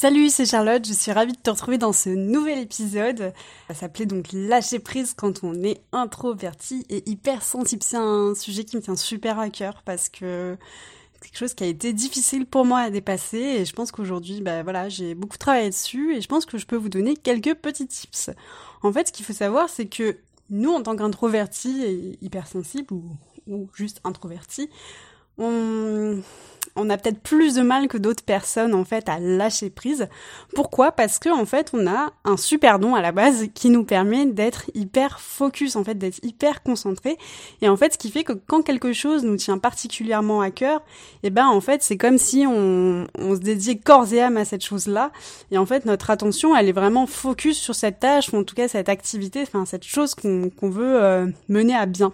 Salut, c'est Charlotte, je suis ravie de te retrouver dans ce nouvel épisode. Ça s'appelait donc Lâcher prise quand on est introverti et hyper sensible. C'est un sujet qui me tient super à cœur parce que c'est quelque chose qui a été difficile pour moi à dépasser et je pense qu'aujourd'hui, bah voilà, j'ai beaucoup travaillé dessus et je pense que je peux vous donner quelques petits tips. En fait, ce qu'il faut savoir, c'est que nous, en tant qu'introvertis et hypersensibles ou, ou juste introvertis, on, on a peut-être plus de mal que d'autres personnes en fait à lâcher prise. Pourquoi? Parce que en fait, on a un super don à la base qui nous permet d'être hyper focus en fait, d'être hyper concentré et en fait, ce qui fait que quand quelque chose nous tient particulièrement à cœur, et eh ben en fait, c'est comme si on, on se dédiait corps et âme à cette chose-là et en fait, notre attention, elle est vraiment focus sur cette tâche ou en tout cas cette activité, enfin cette chose qu'on veut euh, mener à bien.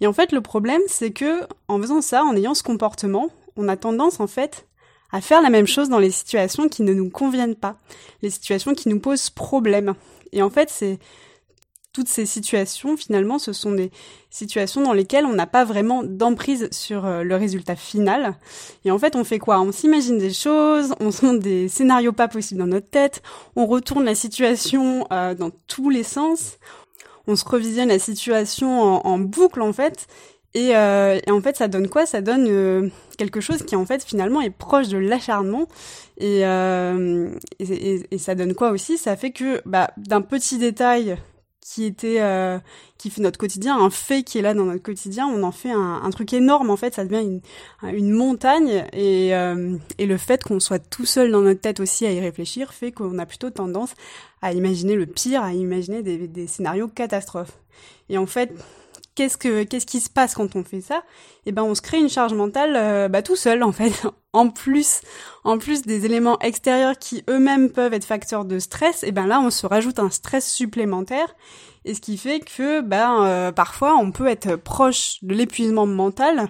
Et en fait, le problème, c'est que en faisant ça, en ayant ce comportement, on a tendance en fait à faire la même chose dans les situations qui ne nous conviennent pas, les situations qui nous posent problème. Et en fait, c'est toutes ces situations, finalement, ce sont des situations dans lesquelles on n'a pas vraiment d'emprise sur euh, le résultat final. Et en fait, on fait quoi? On s'imagine des choses, on se des scénarios pas possibles dans notre tête, on retourne la situation euh, dans tous les sens, on se revisionne la situation en, boucle, en fait, et, euh, et, en fait, ça donne quoi? Ça donne euh, quelque chose qui en fait finalement est proche de l'acharnement. Et, euh, ça donne quoi aussi? Ça fait que bah, d'un petit détail qui était euh, qui fait notre quotidien, un fait qui est là dans notre quotidien, on en fait un, truc énorme en fait. Ça devient une, montagne. Et, euh, et le fait qu'on soit tout seul dans notre tête aussi à y réfléchir fait qu'on a plutôt tendance à imaginer le pire, à imaginer des scénarios catastrophes. Et en fait, qu'est-ce que qu'est-ce qui se passe quand on fait ça? Eh ben on se crée une charge mentale euh, bah, tout seul en fait. En plus, en plus des éléments extérieurs qui eux-mêmes peuvent être facteurs de stress, et eh ben là on se rajoute un stress supplémentaire et ce qui fait que ben euh, parfois on peut être proche de l'épuisement mental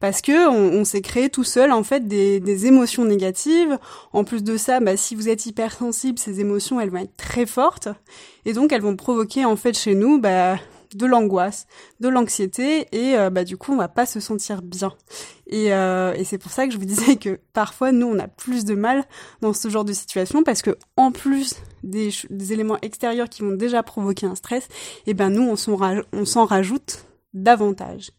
parce que on, on s'est créé tout seul en fait des, des, émotions négatives. En plus de ça, bah, si vous êtes hypersensible, ces émotions elles vont être très fortes et donc elles vont provoquer en fait chez nous bah, de l'angoisse, de l'anxiété et euh, bah du coup on va pas se sentir bien. Et, euh, et c'est pour ça que je vous disais que parfois nous on a plus de mal dans ce genre de situation parce que en plus des, éléments extérieurs qui vont déjà provoquer un stress, et eh ben nous on s'en rajoute davantage.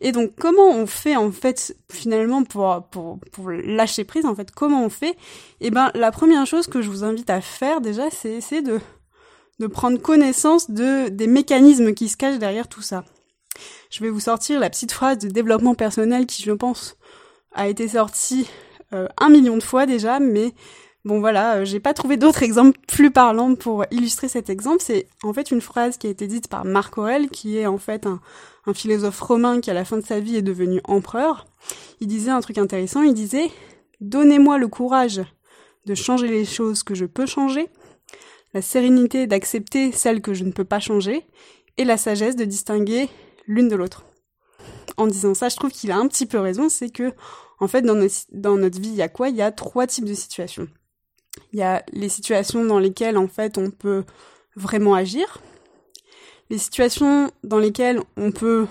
Et donc comment on fait en fait finalement pour pour pour lâcher prise en fait comment on fait? Eh ben la première chose que je vous invite à faire déjà c'est essayer de de prendre connaissance de des mécanismes qui se cachent derrière tout ça. Je vais vous sortir la petite phrase de développement personnel qui, je pense, a été sortie euh, un million de fois déjà, mais bon voilà, euh, j'ai pas trouvé d'autres exemples plus parlants pour illustrer cet exemple. C'est en fait une phrase qui a été dite par Marc Aurèle, qui est en fait un, un philosophe romain qui à la fin de sa vie est devenu empereur. Il disait un truc intéressant, il disait Donnez-moi le courage de changer les choses que je peux changer, la sérénité d'accepter celle que je ne peux pas changer, et la sagesse de distinguer l'une de l'autre. En disant ça, je trouve qu'il a un petit peu raison, c'est que, en fait, dans notre, vie, il y a quoi? Il y a trois types de situations. Il y a les situations dans lesquelles, en fait, on peut vraiment agir, les situations dans lesquelles on peut,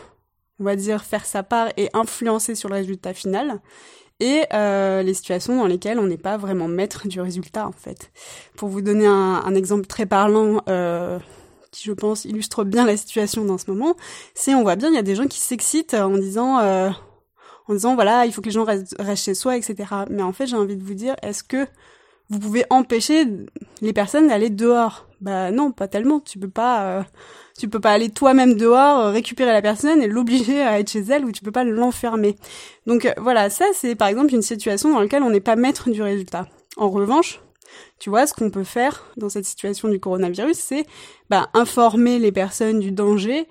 on va dire, faire sa part et influencer sur le résultat final, et euh, les situations dans lesquelles on n'est pas vraiment maître du résultat en fait. Pour vous donner un, un exemple très parlant euh, qui je pense illustre bien la situation dans ce moment, c'est on voit bien il y a des gens qui s'excitent en disant euh, en disant voilà il faut que les gens restent, restent chez soi etc. Mais en fait j'ai envie de vous dire est-ce que vous pouvez empêcher les personnes d'aller dehors Bah non pas tellement tu peux pas euh, tu peux pas aller toi-même dehors, euh, récupérer la personne et l'obliger à être chez elle ou tu peux pas l'enfermer. Donc euh, voilà, ça c'est par exemple une situation dans laquelle on n'est pas maître du résultat. En revanche, tu vois, ce qu'on peut faire dans cette situation du coronavirus, c'est bah, informer les personnes du danger,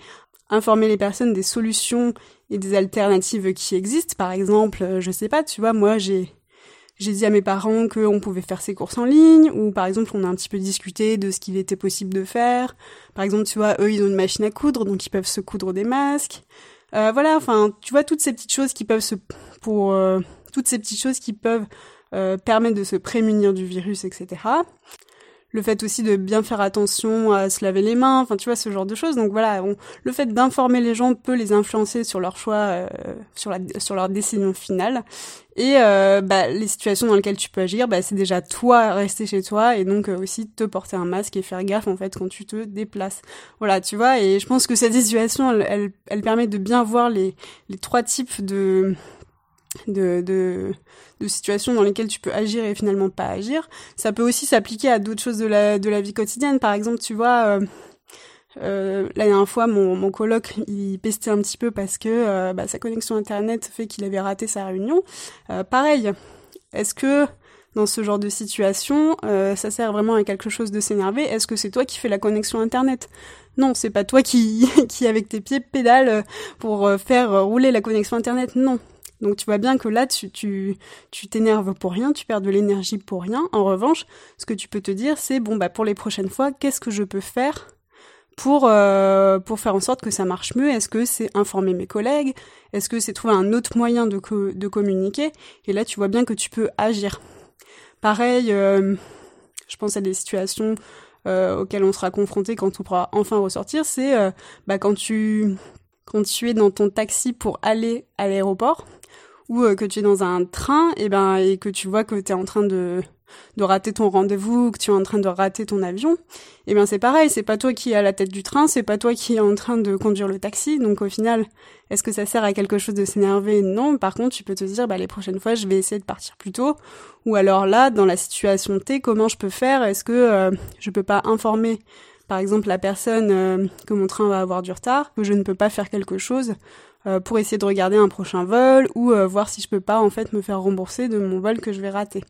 informer les personnes des solutions et des alternatives qui existent. Par exemple, euh, je sais pas, tu vois, moi j'ai j'ai dit à mes parents qu'on pouvait faire ses courses en ligne, ou par exemple on a un petit peu discuté de ce qu'il était possible de faire. Par exemple, tu vois, eux ils ont une machine à coudre, donc ils peuvent se coudre des masques. Euh, voilà, enfin, tu vois toutes ces petites choses qui peuvent se pour euh, toutes ces petites choses qui peuvent euh, permettre de se prémunir du virus, etc. le fait aussi de bien faire attention à se laver les mains, enfin tu vois ce genre de choses. Donc voilà, le fait d'informer les gens peut les influencer sur leur choix, euh, sur sur leur décision finale. Et euh, bah, les situations dans lesquelles tu peux agir, bah, c'est déjà toi rester chez toi et donc euh, aussi te porter un masque et faire gaffe en fait quand tu te déplaces. Voilà, tu vois. Et je pense que cette situation, elle, elle, elle permet de bien voir les les trois types de de, de, de, situations dans lesquelles tu peux agir et finalement pas agir. Ça peut aussi s'appliquer à d'autres choses de la, de la vie quotidienne. Par exemple, tu vois, euh, euh, la dernière fois, mon, mon coloc, il pestait un petit peu parce que euh, bah, sa connexion Internet fait qu'il avait raté sa réunion. Euh, pareil, est-ce que dans ce genre de situation, euh, ça sert vraiment à quelque chose de s'énerver? Est-ce que c'est toi qui fais la connexion Internet? Non, c'est pas toi qui, qui avec tes pieds pédale pour faire rouler la connexion internet. Non, donc tu vois bien que là, tu t'énerves pour rien, tu perds de l'énergie pour rien. En revanche, ce que tu peux te dire, c'est bon bah pour les prochaines fois, qu'est-ce que je peux faire pour euh, faire en sorte que ça marche mieux? Est-ce que c'est informer mes collègues? Est-ce que c'est trouver un autre moyen de communiquer? Et là, tu vois bien que tu peux agir. Pareil, euh, je pense à des situations euh, auxquelles on sera confronté quand on pourra enfin ressortir. C'est bah, quand tu es dans ton taxi pour aller à l'aéroport ou euh, que tu es dans un train et ben et que tu vois que tu es en train de de rater ton rendez-vous, que tu es en train de rater ton avion, et ben c'est pareil, c'est pas toi qui es à la tête du train, c'est pas toi qui es en train de conduire le taxi, donc au final, est-ce que ça sert à quelque chose de s'énerver? Non, par contre, tu peux te dire bah les prochaines fois, je vais essayer de partir plus tôt. Ou alors là dans la situation T, comment je peux faire? Est-ce que euh, je peux pas informer par exemple la personne euh, que mon train va avoir du retard, que je ne peux pas faire quelque chose? Pour essayer de regarder un prochain vol ou euh, voir si je peux pas en fait me faire rembourser de mon vol que je vais rater.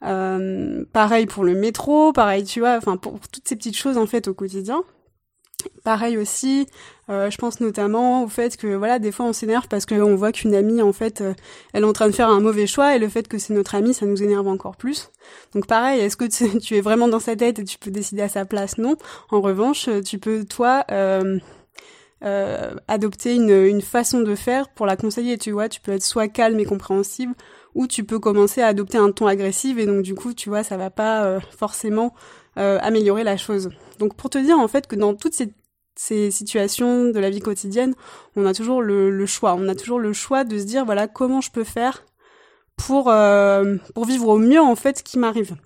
pareil pour le métro, pareil tu vois, enfin pour toutes ces petites choses en fait au quotidien. Pareil aussi, euh, je pense notamment au fait que voilà, des fois on s'énerve parce qu'on voit qu'une amie en fait, euh, elle est en train de faire un mauvais choix et le fait que c'est notre amie, ça nous énerve encore plus. Donc pareil, est-ce que tu, es vraiment dans sa tête et tu peux décider à sa place? Non. En revanche, tu peux toi euh, euh, adopter une, une façon de faire pour la conseiller. Tu vois, tu peux être soit calme et compréhensible, ou tu peux commencer à adopter un ton agressif et donc du coup, tu vois, ça va pas forcément améliorer la chose. Donc pour te dire en fait que dans toutes ces ces situations de la vie quotidienne, on a toujours le, choix. On a toujours le choix de se dire voilà comment je peux faire pour euh, pour vivre au mieux en fait ce qui m'arrive.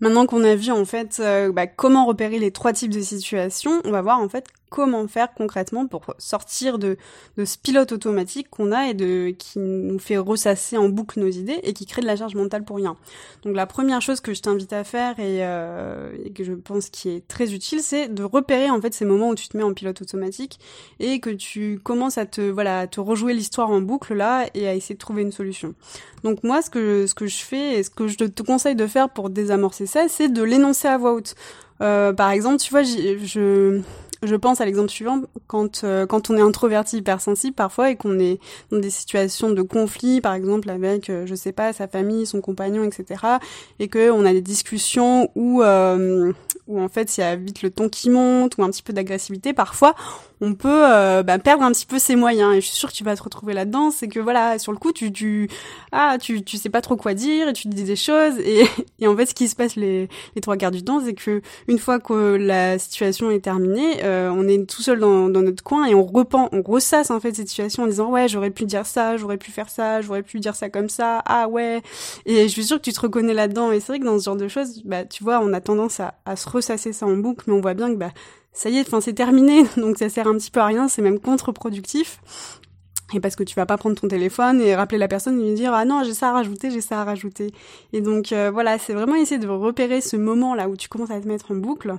Maintenant qu'on a vu en fait euh, bah, comment repérer les trois types de situations, on va voir en fait comment faire concrètement pour sortir de, ce pilote automatique qu'on a et de qui nous fait ressasser en boucle nos idées et qui crée de la charge mentale pour rien. Donc la première chose que je t'invite à faire et, euh, et, que je pense qui est très utile, c'est de repérer en fait ces moments où tu te mets en pilote automatique et que tu commences à te voilà à te rejouer l'histoire en boucle là et à essayer de trouver une solution. Donc moi ce que ce que je fais et ce que je te conseille de faire pour désamorcer ça, c'est de l'énoncer à voix haute. Euh, par exemple, tu vois, je, je pense à l'exemple suivant, quand euh, quand on est introverti hypersensible parfois et qu'on est dans des situations de conflit, par exemple avec, euh, je sais pas, sa famille, son compagnon, etc., et que on a des discussions où euh, où en fait il y a vite le ton qui monte ou un petit peu d'agressivité, parfois on peut euh, bah, perdre un petit peu ses moyens. Et je suis sûre que tu vas te retrouver là-dedans. C'est que voilà, sur le coup, tu tu ah tu tu sais pas trop quoi dire et tu dis des choses et, et en fait, ce qui se passe les les trois quarts du temps, c'est que une fois que la situation est terminée, euh, on est tout seul dans, notre coin et on repent, on ressasse en fait cette situation en disant ouais j'aurais pu dire ça, j'aurais pu faire ça, j'aurais pu dire ça comme ça. Ah ouais. Et je suis sûre que tu te reconnais là-dedans. Et c'est vrai que dans ce genre de choses, bah tu vois, on a tendance à, à se ressasser ça en boucle, mais on voit bien que bah ça y est, enfin c'est terminé, donc ça sert un petit peu à rien, c'est même contre-productif. Et parce que tu vas pas prendre ton téléphone et rappeler la personne et lui dire ah non j'ai ça à rajouter, j'ai ça à rajouter. Et donc euh, voilà, c'est vraiment essayer de repérer ce moment là où tu commences à te mettre en boucle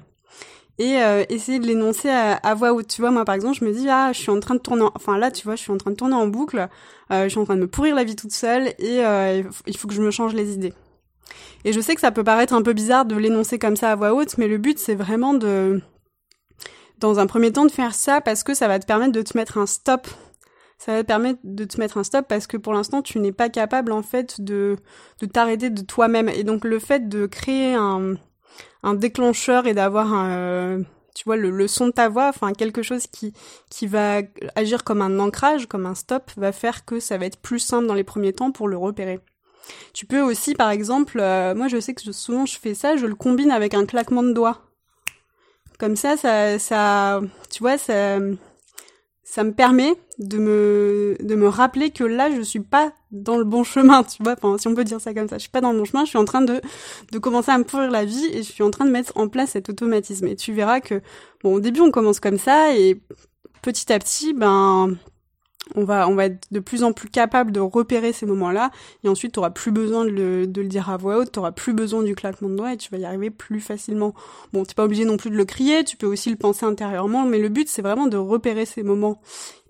et euh, essayer de l'énoncer à, voix haute. Tu vois, moi par exemple, je me dis ah je suis en train de tourner, enfin là tu vois, je suis en train de tourner en boucle, euh, je suis en train de me pourrir la vie toute seule et il faut que je me change les idées. Et je sais que ça peut paraître un peu bizarre de l'énoncer comme ça à voix haute, mais le but c'est vraiment de dans un premier temps de faire ça parce que ça va te permettre de te mettre un stop. Ça va te permettre de te mettre un stop parce que pour l'instant tu n'es pas capable en fait de, de t'arrêter de toi-même. Et donc le fait de créer un, un déclencheur et d'avoir un, tu vois, le, le, son de ta voix, enfin quelque chose qui, qui va agir comme un ancrage, comme un stop, va faire que ça va être plus simple dans les premiers temps pour le repérer. Tu peux aussi, par exemple, euh, moi je sais que souvent je fais ça, je le combine avec un claquement de doigts. Comme ça, ça, ça, tu vois, ça, ça me permet de me, de me rappeler que là, je suis pas dans le bon chemin, tu vois, enfin, si on peut dire ça comme ça. Je suis pas dans le bon chemin, je suis en train de, de commencer à me pourrir la vie et je suis en train de mettre en place cet automatisme. Et tu verras que, bon, au début, on commence comme ça et petit à petit, ben, on va, on va être de plus en plus capable de repérer ces moments-là, et ensuite tu auras plus besoin de le, de le dire à voix haute, tu auras plus besoin du claquement de doigts et tu vas y arriver plus facilement. Bon, t'es pas obligé non plus de le crier, tu peux aussi le penser intérieurement, mais le but c'est vraiment de repérer ces moments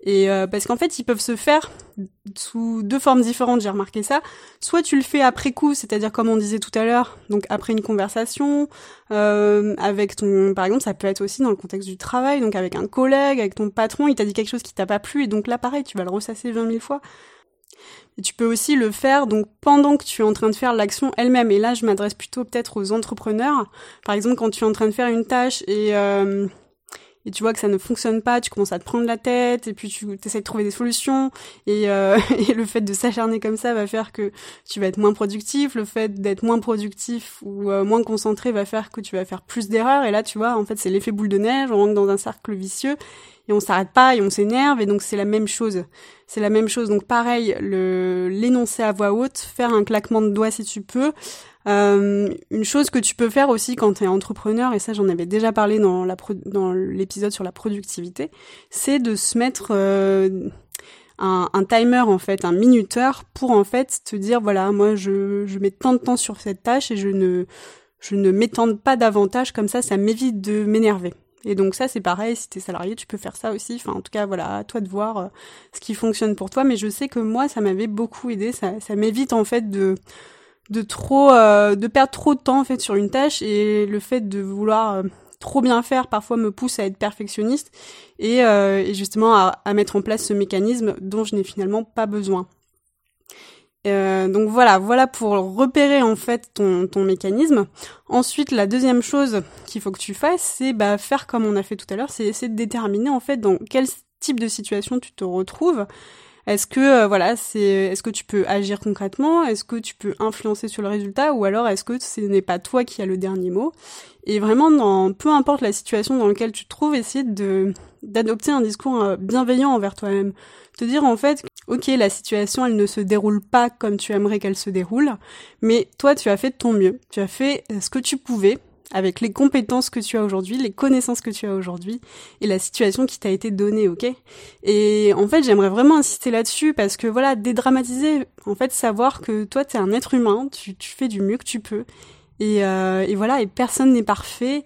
et euh, parce qu'en fait, ils peuvent se faire sous deux formes différentes, j'ai remarqué ça. Soit tu le fais après coup, c'est-à-dire comme on disait tout à l'heure, donc après une conversation, euh, avec ton, par exemple, ça peut être aussi dans le contexte du travail, donc avec un collègue, avec ton patron, il t'a dit quelque chose qui t'a pas plu, et donc là, pareil, tu vas le ressasser 20 000 fois. Et tu peux aussi le faire donc pendant que tu es en train de faire l'action elle-même. Et là, je m'adresse plutôt peut-être aux entrepreneurs. Par exemple, quand tu es en train de faire une tâche et euh, et tu vois que ça ne fonctionne pas, tu commences à te prendre la tête et puis tu essaies de trouver des solutions. Et, euh, et le fait de s'acharner comme ça va faire que tu vas être moins productif, le fait d'être moins productif ou euh, moins concentré va faire que tu vas faire plus d'erreurs. Et là tu vois en fait c'est l'effet boule de neige, on rentre dans un cercle vicieux et on s'arrête pas et on s'énerve. Et donc c'est la même chose. C'est la même chose. Donc pareil le l'énoncer à voix haute, faire un claquement de doigts si tu peux. Euh, une chose que tu peux faire aussi quand tu es entrepreneur, et ça j'en avais déjà parlé dans l'épisode sur la productivité, c'est de se mettre euh, un, un, timer en fait, un minuteur pour en fait te dire voilà moi je, je mets tant de temps sur cette tâche et je ne je ne m'étende pas davantage comme ça, ça m'évite de m'énerver. Et donc ça c'est pareil, si t'es salarié, tu peux faire ça aussi. Enfin en tout cas voilà, à toi de voir euh, ce qui fonctionne pour toi. Mais je sais que moi ça m'avait beaucoup aidé, ça, ça m'évite en fait de de trop euh, de perdre trop de temps en fait sur une tâche et le fait de vouloir euh, trop bien faire parfois me pousse à être perfectionniste et, euh, justement à, à, mettre en place ce mécanisme dont je n'ai finalement pas besoin. donc voilà, voilà pour repérer en fait ton, ton mécanisme. Ensuite, la deuxième chose qu'il faut que tu fasses, c'est bah, faire comme on a fait tout à l'heure, c'est essayer de déterminer en fait dans quel type de situation tu te retrouves est-ce que euh, voilà, c'est est-ce que tu peux agir concrètement? Est-ce que tu peux influencer sur le résultat? Ou alors est-ce que ce n'est pas toi qui as le dernier mot? Et vraiment dans peu importe la situation dans laquelle tu te trouves, essayer de d'adopter un discours euh, bienveillant envers toi-même. Te dire en fait OK, la situation elle ne se déroule pas comme tu aimerais qu'elle se déroule, mais toi tu as fait ton mieux. Tu as fait ce que tu pouvais avec les compétences que tu as aujourd'hui, les connaissances que tu as aujourd'hui et la situation qui t'a été donnée, ok? Et en fait, j'aimerais vraiment insister là-dessus parce que voilà, dédramatiser, en fait, savoir que toi, t'es un être humain, tu, fais du mieux que tu peux et, euh, et voilà, et personne n'est parfait.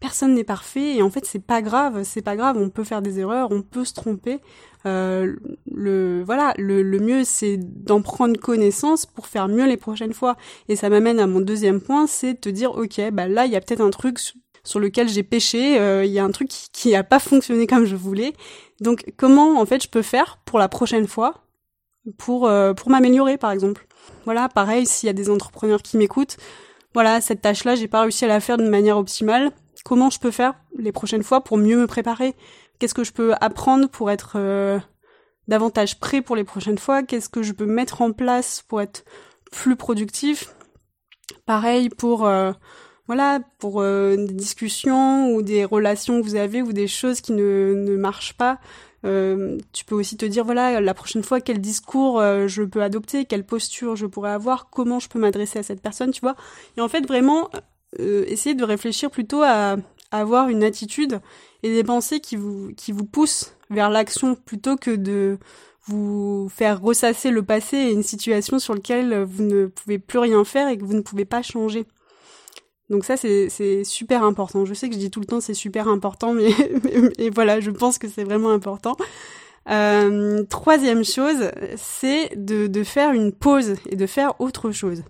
Personne n'est parfait et en fait c'est pas grave, c'est pas grave, on peut faire des erreurs, on peut se tromper, euh, le voilà, le, mieux c'est d'en prendre connaissance pour faire mieux les prochaines fois. Et ça m'amène à mon deuxième point, c'est de te dire ok, bah là il y a peut-être un truc sur lequel j'ai péché, euh, il y a un truc qui, qui a pas fonctionné comme je voulais. Donc comment en fait je peux faire pour la prochaine fois pour euh, pour m'améliorer par exemple? Voilà, pareil s'il y a des entrepreneurs qui m'écoutent, voilà cette tâche là j'ai pas réussi à la faire de manière optimale. Comment je peux faire les prochaines fois pour mieux me préparer? Qu'est-ce que je peux apprendre pour être euh, davantage prêt pour les prochaines fois? Qu'est-ce que je peux mettre en place pour être plus productif? Pareil pour euh, voilà pour euh, des discussions ou des relations que vous avez ou des choses qui ne, ne marchent pas. tu peux aussi te dire voilà la prochaine fois quel discours je peux adopter, quelle posture je pourrais avoir, comment je peux m'adresser à cette personne, tu vois? Et en fait vraiment essayer de réfléchir plutôt à, avoir une attitude et des pensées qui vous, poussent vers l'action plutôt que de vous faire ressasser le passé et une situation sur laquelle vous ne pouvez plus rien faire et que vous ne pouvez pas changer. Donc ça, c'est super important. Je sais que je dis tout le temps c'est super important, mais, voilà, je pense que c'est vraiment important. Euh, troisième chose, c'est de faire une pause et de faire autre chose.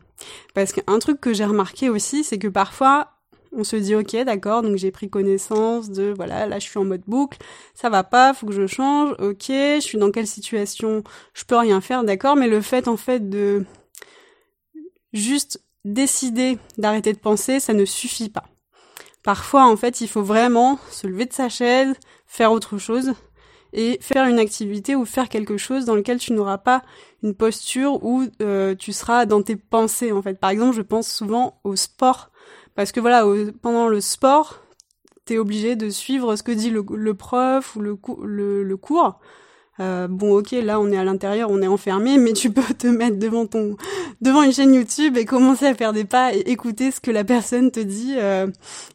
Parce qu'un truc que j'ai remarqué aussi, c'est que parfois, on se dit ok d'accord donc j'ai pris connaissance de voilà là je suis en mode boucle ça va pas faut que je change ok je suis dans quelle situation je peux rien faire d'accord mais le fait en fait de juste décider d'arrêter de penser ça ne suffit pas. Parfois en fait il faut vraiment se lever de sa chaise faire autre chose et faire une activité ou faire quelque chose dans lequel tu n'auras pas une posture où euh, tu seras dans tes pensées en fait. Par exemple, je pense souvent au sport parce que voilà, pendant le sport, tu es obligé de suivre ce que dit le, prof ou le, le, le cours euh, bon ok là on est à l'intérieur, on est enfermé, mais tu peux te mettre devant ton devant une chaîne YouTube et commencer à faire des pas et écouter ce que la personne te dit. Euh.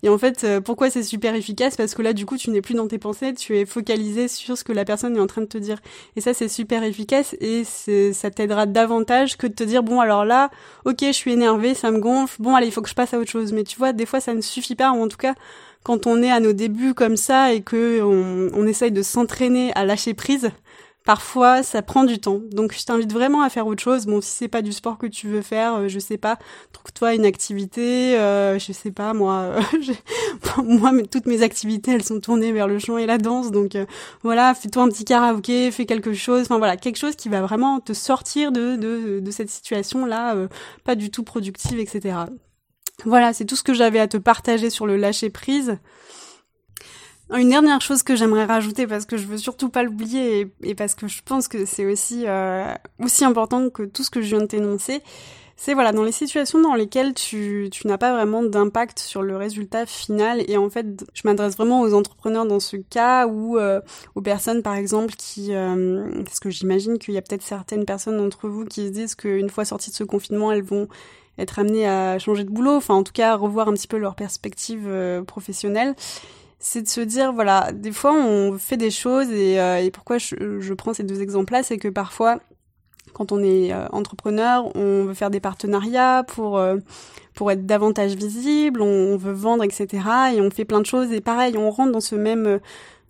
et en fait, euh, pourquoi c'est super efficace? Parce que là du coup tu n'es plus dans tes pensées, tu es focalisé sur ce que la personne est en train de te dire. Et ça c'est super efficace et ça t'aidera davantage que de te dire bon alors là, ok je suis énervé, ça me gonfle, bon allez il faut que je passe à autre chose. Mais tu vois des fois ça ne suffit pas ou en tout cas quand on est à nos débuts comme ça et que on, on essaye de s'entraîner à lâcher prise, Parfois, ça prend du temps. Donc, je t'invite vraiment à faire autre chose. Bon, si c'est pas du sport que tu veux faire, euh, je sais pas, trouve-toi une activité. Euh, je sais pas, moi, euh, moi, toutes mes activités, elles sont tournées vers le chant et la danse. Donc, euh, voilà, fais-toi un petit karaoké, fais quelque chose. Enfin, voilà, quelque chose qui va vraiment te sortir de de, de cette situation-là, pas du tout productive, etc. Voilà, c'est tout ce que j'avais à te partager sur le lâcher prise. Une dernière chose que j'aimerais rajouter parce que je veux surtout pas l'oublier et, parce que je pense que c'est aussi euh, aussi important que tout ce que je viens de t'énoncer, c'est voilà dans les situations dans lesquelles tu, tu n'as pas vraiment d'impact sur le résultat final et en fait je m'adresse vraiment aux entrepreneurs dans ce cas ou euh, aux personnes par exemple qui euh, parce que j'imagine qu'il y a peut-être certaines personnes d'entre vous qui se disent qu'une fois sorties de ce confinement elles vont être amenées à changer de boulot, enfin en tout cas revoir un petit peu leur perspective professionnelle. C'est de se dire voilà des fois on fait des choses et, euh, et pourquoi je, je, prends ces deux exemples là c'est que parfois quand on est euh, entrepreneur on veut faire des partenariats pour euh, pour être davantage visible on, veut vendre etc et on fait plein de choses et pareil on rentre dans ce même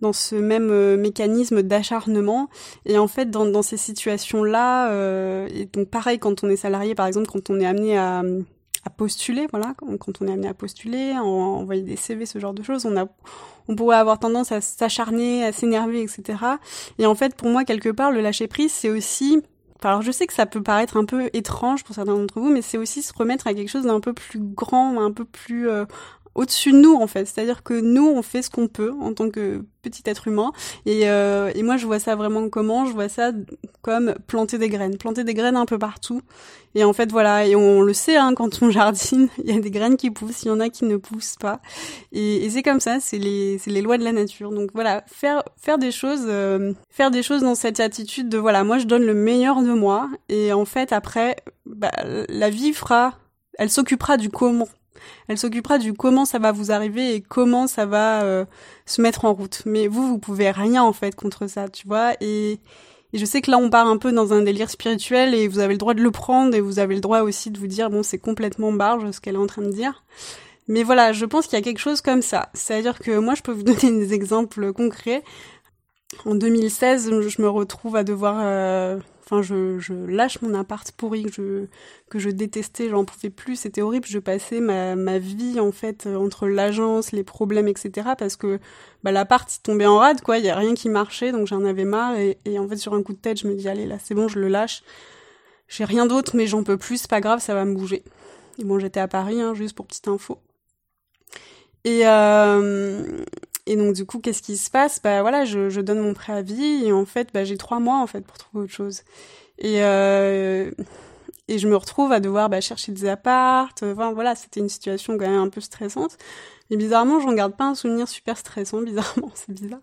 dans ce même mécanisme d'acharnement et en fait dans, dans ces situations là et donc pareil quand on est salarié par exemple quand on est amené à à postuler, voilà, quand on est amené à postuler, à envoyer des CV, ce genre de choses, on a, on pourrait avoir tendance à s'acharner, à s'énerver, etc. Et en fait, pour moi, quelque part, le lâcher prise, c'est aussi, alors je sais que ça peut paraître un peu étrange pour certains d'entre vous, mais c'est aussi se remettre à quelque chose d'un peu plus grand, un peu plus euh, au-dessus de nous en fait. C'est-à-dire que nous, on fait ce qu'on peut en tant que petit être humain. Et, euh, et moi, je vois ça vraiment comment? Je vois ça comme planter des graines, planter des graines un peu partout. Et en fait, voilà, et on le sait, hein, quand on jardine, il y a des graines qui poussent, il y en a qui ne poussent pas. Et, c'est comme ça, c'est les, les lois de la nature. Donc voilà, faire, faire des choses, euh, faire des choses dans cette attitude de voilà, moi je donne le meilleur de moi. Et en fait, après, bah, la vie fera, elle s'occupera du comment elle s'occupera du comment ça va vous arriver et comment ça va euh, se mettre en route. Mais vous, vous pouvez rien en fait contre ça, tu vois. Et, je sais que là, on part un peu dans un délire spirituel et vous avez le droit de le prendre et vous avez le droit aussi de vous dire bon, c'est complètement barge ce qu'elle est en train de dire. Mais voilà, je pense qu'il y a quelque chose comme ça. C'est-à-dire que moi, je peux vous donner des exemples concrets. En 2016, je me retrouve à devoir euh, Enfin, je, lâche mon appart pourri que je, que je détestais, j'en pouvais plus, c'était horrible. Je passais ma, vie, en fait, euh, entre l'agence, les problèmes, etc. Parce que bah, l'appart, il tombait en rade, quoi. Il y a rien qui marchait, donc j'en avais marre. Et, et en fait, sur un coup de tête, je me dis, allez, là, c'est bon, je le lâche. J'ai rien d'autre, mais j'en peux plus, c'est pas grave, ça va me bouger. Et bon, j'étais à Paris, hein, juste pour petite info. Et, euh, et donc du coup, qu'est-ce qui se passe? Bah voilà, je, je, donne mon préavis et en fait, bah, j'ai trois mois en fait pour trouver autre chose. Et euh, et je me retrouve à devoir bah, chercher des appartes. Enfin voilà, c'était une situation quand même un peu stressante. Et bizarrement, j'en garde pas un souvenir super stressant. Bizarrement, c'est bizarre.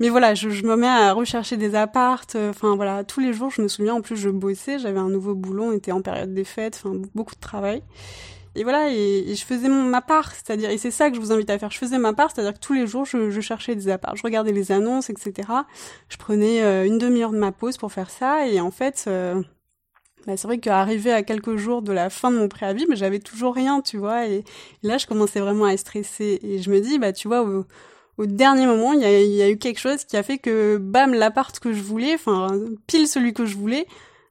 Mais voilà, je, je, me mets à rechercher des appartes. Enfin voilà, tous les jours, je me souviens. En plus, je bossais. J'avais un nouveau boulot. On était en période des fêtes. Enfin beaucoup de travail et voilà, et, je faisais mon, ma part, c'est-à-dire, et c'est ça que je vous invite à faire, je faisais ma part, c'est-à-dire que tous les jours, je, cherchais des apparts, je regardais les annonces, etc. Je prenais euh, une demi-heure de ma pause pour faire ça, et en fait, euh, bah, c'est vrai qu'arrivé à quelques jours de la fin de mon préavis, mais j'avais toujours rien, tu vois, et, là, je commençais vraiment à stresser, et je me dis, bah, tu vois, au, dernier moment, il y a, y a, eu quelque chose qui a fait que, bam, l'appart que je voulais, enfin, pile celui que je voulais,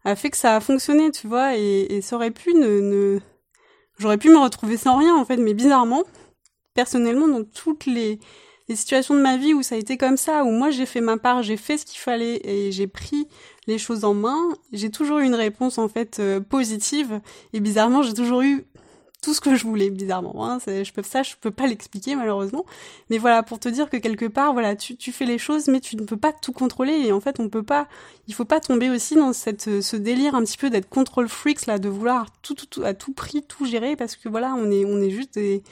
a fait que ça a fonctionné, tu vois, et, et ça aurait pu ne, ne J'aurais pu me retrouver sans rien en fait, mais bizarrement, personnellement, dans toutes les, situations de ma vie où ça a été comme ça, où moi j'ai fait ma part, j'ai fait ce qu'il fallait et j'ai pris les choses en main, j'ai toujours eu une réponse en fait euh, positive. Et bizarrement j'ai toujours eu tout ce que je voulais bizarrement. Hein. Je peux ça, je peux pas l'expliquer malheureusement. Mais voilà, pour te dire que quelque part, voilà, tu, tu fais les choses, mais tu ne peux pas tout contrôler. Et en fait, on peut pas, il faut pas tomber aussi dans cette ce délire un petit peu d'être control freaks là, de vouloir tout, tout, tout à tout prix tout gérer parce que voilà, on est on est juste des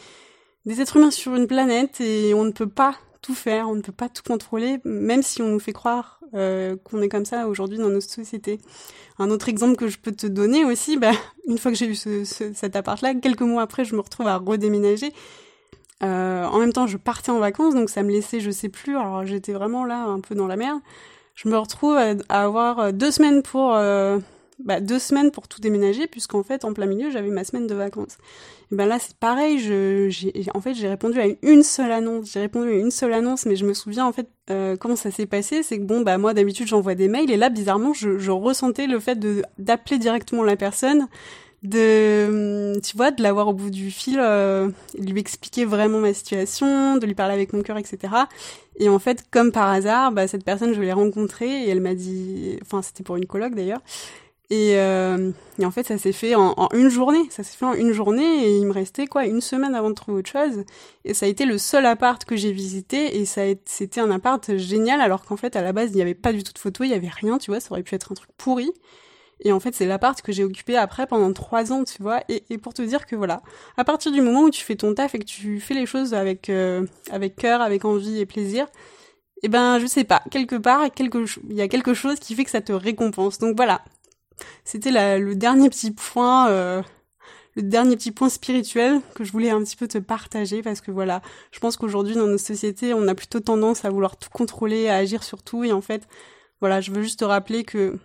des êtres humains sur une planète et on ne peut pas tout faire, on ne peut pas tout contrôler, même si on nous fait croire euh, qu'on est comme ça aujourd'hui dans nos sociétés. Un autre exemple que je peux te donner aussi, bah, une fois que j'ai eu ce, cet appart-là, quelques mois après, je me retrouve à redéménager. Euh, en même temps, je partais en vacances, donc ça me laissait, je sais plus, alors j'étais vraiment là, un peu dans la merde. Je me retrouve à, avoir deux semaines pour... Euh, bah, deux semaines pour tout déménager, puisqu'en fait, en plein milieu, j'avais ma semaine de vacances. Et ben là, c'est pareil. Je, j'ai, en fait, j'ai répondu à une seule annonce. J'ai répondu à une seule annonce, mais je me souviens en fait euh, comment ça s'est passé. C'est que bon, bah moi d'habitude, j'envoie des mails, et là, bizarrement, je, je ressentais le fait de d'appeler directement la personne de tu vois de l'avoir au bout du fil euh, lui expliquer vraiment ma situation de lui parler avec mon cœur etc et en fait comme par hasard bah cette personne je l'ai rencontrée et elle m'a dit enfin c'était pour une colloque d'ailleurs et, euh, et, en fait, ça s'est fait en, en, une journée. Ça s'est fait en une journée et il me restait quoi une semaine avant de trouver autre chose. Et ça a été le seul appart que j'ai visité et ça c'était un appart génial alors qu'en fait à la base il n'y avait pas du tout de photos, il y avait rien, tu vois, ça aurait pu être un truc pourri. Et en fait c'est l'appart que j'ai occupé après pendant trois ans, tu vois. Et, et, pour te dire que voilà, à partir du moment où tu fais ton taf et que tu fais les choses avec euh, avec cœur, avec envie et plaisir, eh ben je sais pas, quelque part quelque il y a quelque chose qui fait que ça te récompense. Donc voilà, c'était le dernier petit point, euh, le dernier petit point spirituel que je voulais un petit peu te partager parce que voilà, je pense qu'aujourd'hui dans nos sociétés, on a plutôt tendance à vouloir tout contrôler, à agir sur tout et en fait, voilà, je veux juste te rappeler que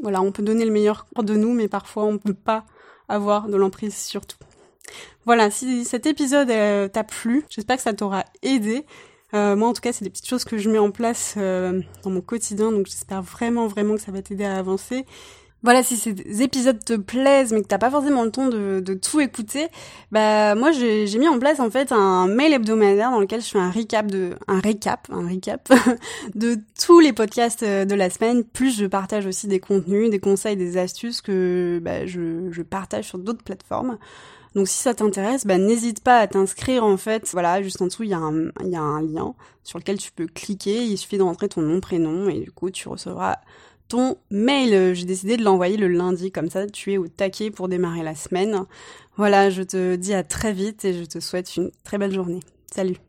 voilà, on peut donner le meilleur de nous, mais parfois on ne peut pas avoir de l'emprise sur tout. Voilà, si cet épisode euh, t'a plu, j'espère que ça t'aura aidé. Euh, moi, en tout cas, c'est des petites choses que je mets en place dans mon quotidien, donc j'espère vraiment, vraiment que ça va t'aider à avancer. Voilà, si ces épisodes te plaisent, mais que t'as pas forcément le temps de, de tout écouter, bah moi j'ai mis en place en fait un mail hebdomadaire dans lequel je fais un recap de un récap, un recap de tous les podcasts euh, de la semaine. Plus je partage aussi des contenus, des conseils, des astuces que bah, je, je partage sur d'autres plateformes. Donc si ça t'intéresse, bah, n'hésite pas à t'inscrire en fait. Voilà, juste en dessous, il y, a un, y a un lien sur lequel tu peux cliquer. Il suffit de rentrer ton nom, prénom et du coup, tu recevras ton mail. J'ai décidé de l'envoyer le lundi, comme ça tu es au taquet pour démarrer la semaine. Voilà, je te dis à très vite et je te souhaite une très belle journée. Salut